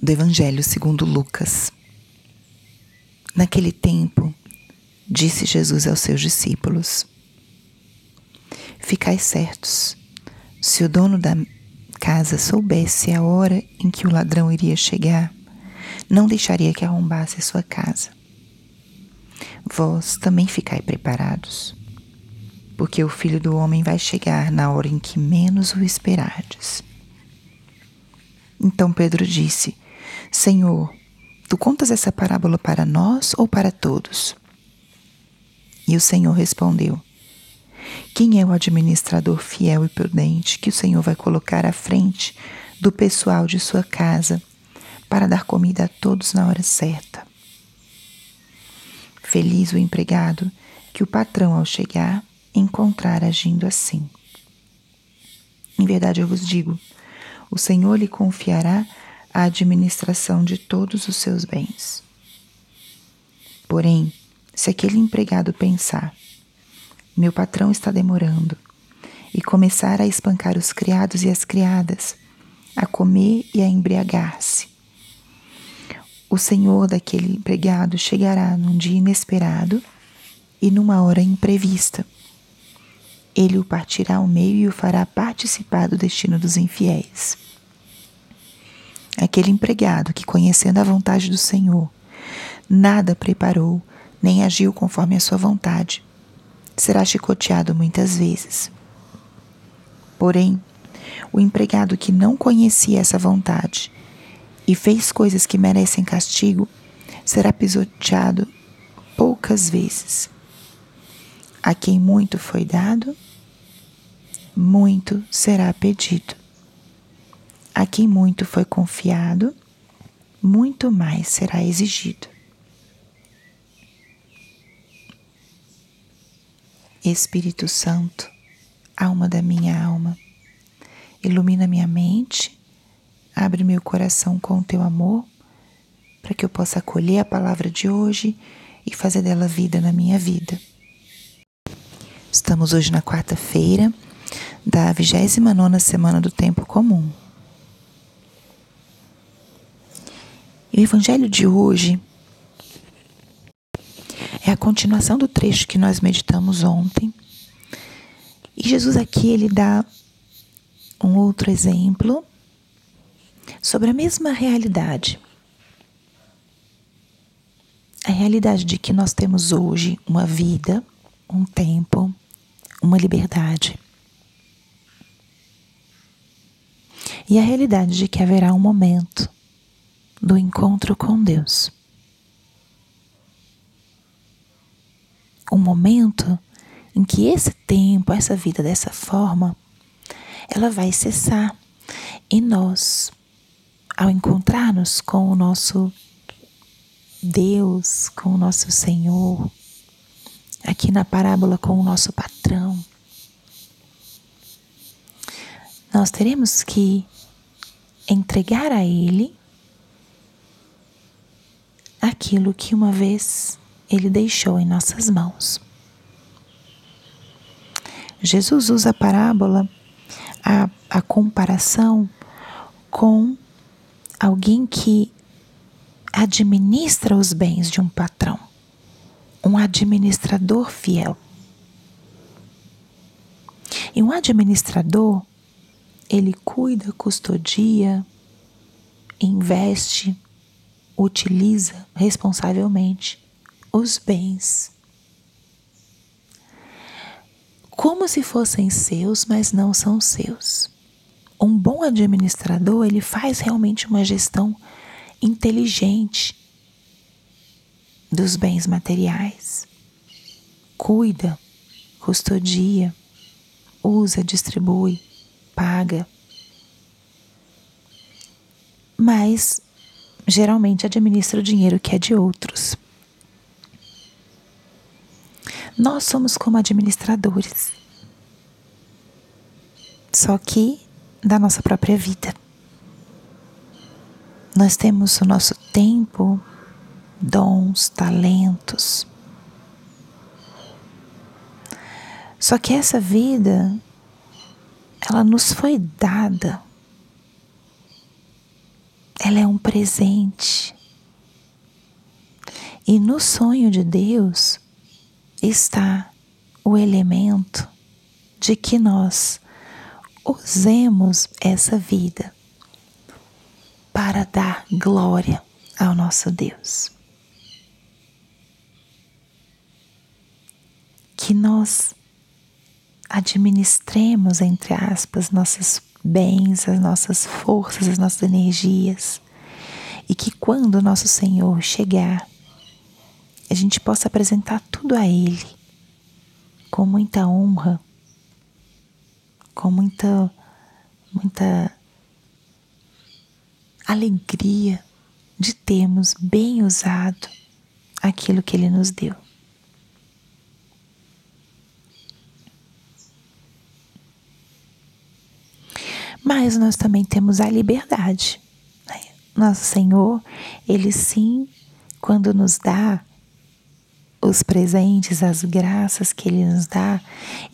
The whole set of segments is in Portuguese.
do Evangelho segundo Lucas. Naquele tempo, disse Jesus aos seus discípulos: Ficai certos, se o dono da casa soubesse a hora em que o ladrão iria chegar, não deixaria que arrombasse a sua casa. Vós também ficai preparados, porque o filho do homem vai chegar na hora em que menos o esperardes. Então Pedro disse: Senhor, tu contas essa parábola para nós ou para todos? E o Senhor respondeu: Quem é o administrador fiel e prudente que o Senhor vai colocar à frente do pessoal de sua casa para dar comida a todos na hora certa? Feliz o empregado que o patrão, ao chegar, encontrar agindo assim. Em verdade eu vos digo: o Senhor lhe confiará a administração de todos os seus bens. Porém, se aquele empregado pensar, meu patrão está demorando, e começar a espancar os criados e as criadas, a comer e a embriagar-se, o senhor daquele empregado chegará num dia inesperado e numa hora imprevista. Ele o partirá ao meio e o fará participar do destino dos infiéis. Aquele empregado que, conhecendo a vontade do Senhor, nada preparou, nem agiu conforme a sua vontade, será chicoteado muitas vezes. Porém, o empregado que não conhecia essa vontade e fez coisas que merecem castigo, será pisoteado poucas vezes. A quem muito foi dado, muito será pedido. A quem muito foi confiado, muito mais será exigido. Espírito Santo, alma da minha alma, ilumina minha mente, abre meu coração com o teu amor, para que eu possa acolher a palavra de hoje e fazer dela vida na minha vida. Estamos hoje na quarta-feira da 29 semana do tempo comum. E o evangelho de hoje é a continuação do trecho que nós meditamos ontem. E Jesus aqui ele dá um outro exemplo sobre a mesma realidade. A realidade de que nós temos hoje uma vida, um tempo, uma liberdade. E a realidade de que haverá um momento do encontro com Deus. Um momento em que esse tempo, essa vida dessa forma, ela vai cessar e nós, ao encontrar-nos com o nosso Deus, com o nosso Senhor, aqui na parábola com o nosso patrão, nós teremos que entregar a Ele aquilo que uma vez Ele deixou em nossas mãos. Jesus usa a parábola, a, a comparação com alguém que administra os bens de um patrão, um administrador fiel. E um administrador, ele cuida, custodia, investe, utiliza responsavelmente os bens. Como se fossem seus, mas não são seus. Um bom administrador, ele faz realmente uma gestão inteligente dos bens materiais. Cuida, custodia, usa, distribui, paga. Mas geralmente administra o dinheiro que é de outros. Nós somos como administradores, só que da nossa própria vida. Nós temos o nosso tempo, dons, talentos. Só que essa vida, ela nos foi dada ela é um presente. E no sonho de Deus está o elemento de que nós usemos essa vida para dar glória ao nosso Deus. Que nós administremos, entre aspas, nossos bens, as nossas forças, as nossas energias, e que quando o nosso Senhor chegar, a gente possa apresentar tudo a Ele com muita honra, com muita, muita alegria de termos bem usado aquilo que Ele nos deu. Mas nós também temos a liberdade. Né? Nosso Senhor, Ele sim, quando nos dá os presentes, as graças que Ele nos dá,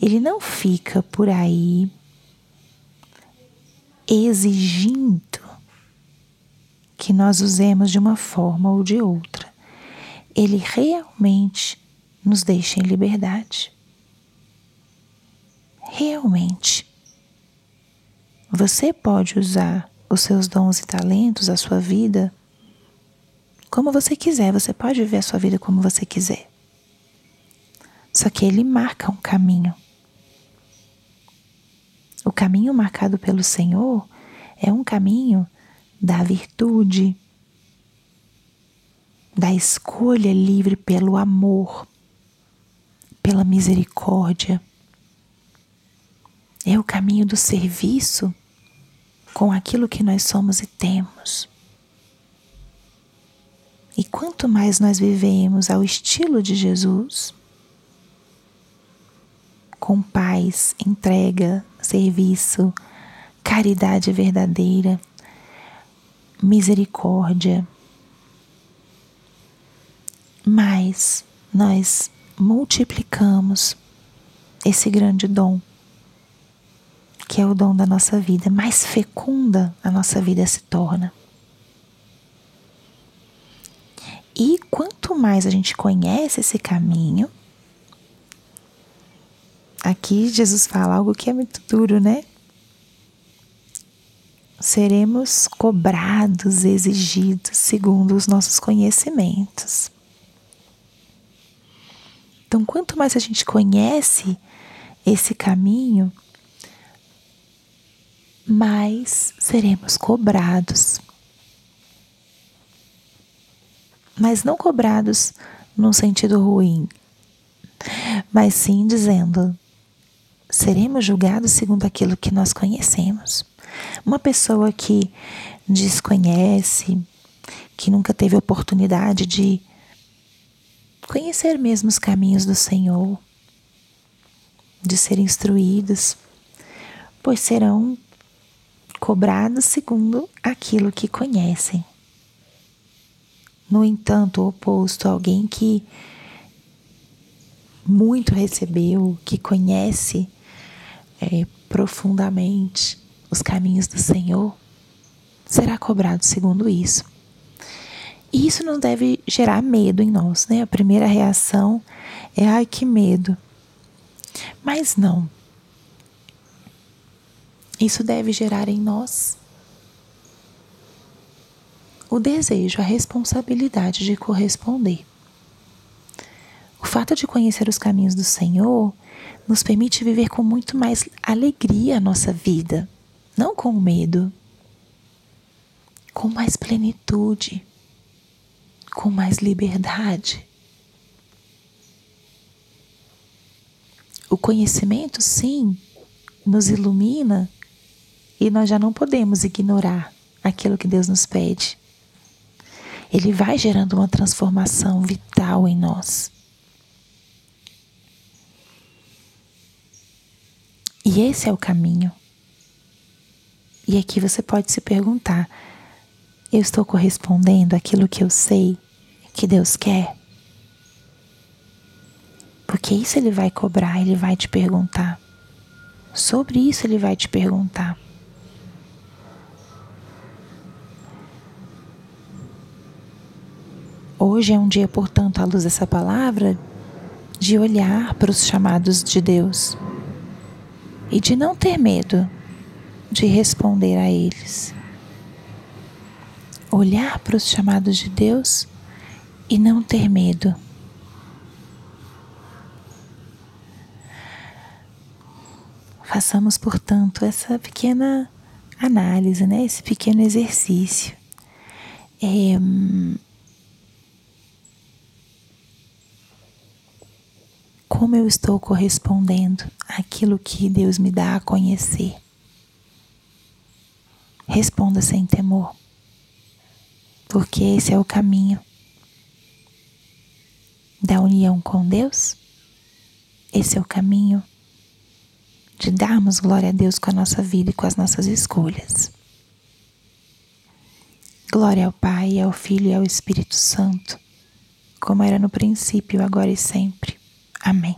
Ele não fica por aí exigindo que nós usemos de uma forma ou de outra. Ele realmente nos deixa em liberdade. Realmente. Você pode usar os seus dons e talentos, a sua vida, como você quiser. Você pode viver a sua vida como você quiser. Só que ele marca um caminho. O caminho marcado pelo Senhor é um caminho da virtude, da escolha livre pelo amor, pela misericórdia. É o caminho do serviço com aquilo que nós somos e temos. E quanto mais nós vivemos ao estilo de Jesus, com paz, entrega, serviço, caridade verdadeira, misericórdia. Mas nós multiplicamos esse grande dom, que é o dom da nossa vida, mais fecunda a nossa vida se torna. E quanto mais a gente conhece esse caminho, Aqui Jesus fala algo que é muito duro, né? Seremos cobrados, exigidos segundo os nossos conhecimentos. Então, quanto mais a gente conhece esse caminho, mais seremos cobrados. Mas não cobrados num sentido ruim, mas sim dizendo: seremos julgados segundo aquilo que nós conhecemos. Uma pessoa que desconhece, que nunca teve oportunidade de conhecer mesmo os caminhos do Senhor, de ser instruídos, pois serão cobrados segundo aquilo que conhecem. No entanto, o oposto, alguém que muito recebeu, que conhece é, profundamente os caminhos do Senhor, será cobrado segundo isso. E isso não deve gerar medo em nós, né? A primeira reação é ai que medo. Mas não. Isso deve gerar em nós o desejo, a responsabilidade de corresponder. O fato de conhecer os caminhos do Senhor nos permite viver com muito mais alegria a nossa vida, não com medo, com mais plenitude, com mais liberdade. O conhecimento, sim, nos ilumina e nós já não podemos ignorar aquilo que Deus nos pede. Ele vai gerando uma transformação vital em nós. E esse é o caminho. E aqui você pode se perguntar: eu estou correspondendo àquilo que eu sei que Deus quer? Porque isso ele vai cobrar, ele vai te perguntar. Sobre isso ele vai te perguntar. Hoje é um dia, portanto, à luz dessa palavra, de olhar para os chamados de Deus e de não ter medo de responder a eles. Olhar para os chamados de Deus e não ter medo. Façamos, portanto, essa pequena análise, né? esse pequeno exercício. É, como eu estou correspondendo àquilo que Deus me dá a conhecer? Responda sem temor, porque esse é o caminho da união com Deus, esse é o caminho de darmos glória a Deus com a nossa vida e com as nossas escolhas. Glória ao Pai, ao Filho e ao Espírito Santo, como era no princípio, agora e sempre. Amém.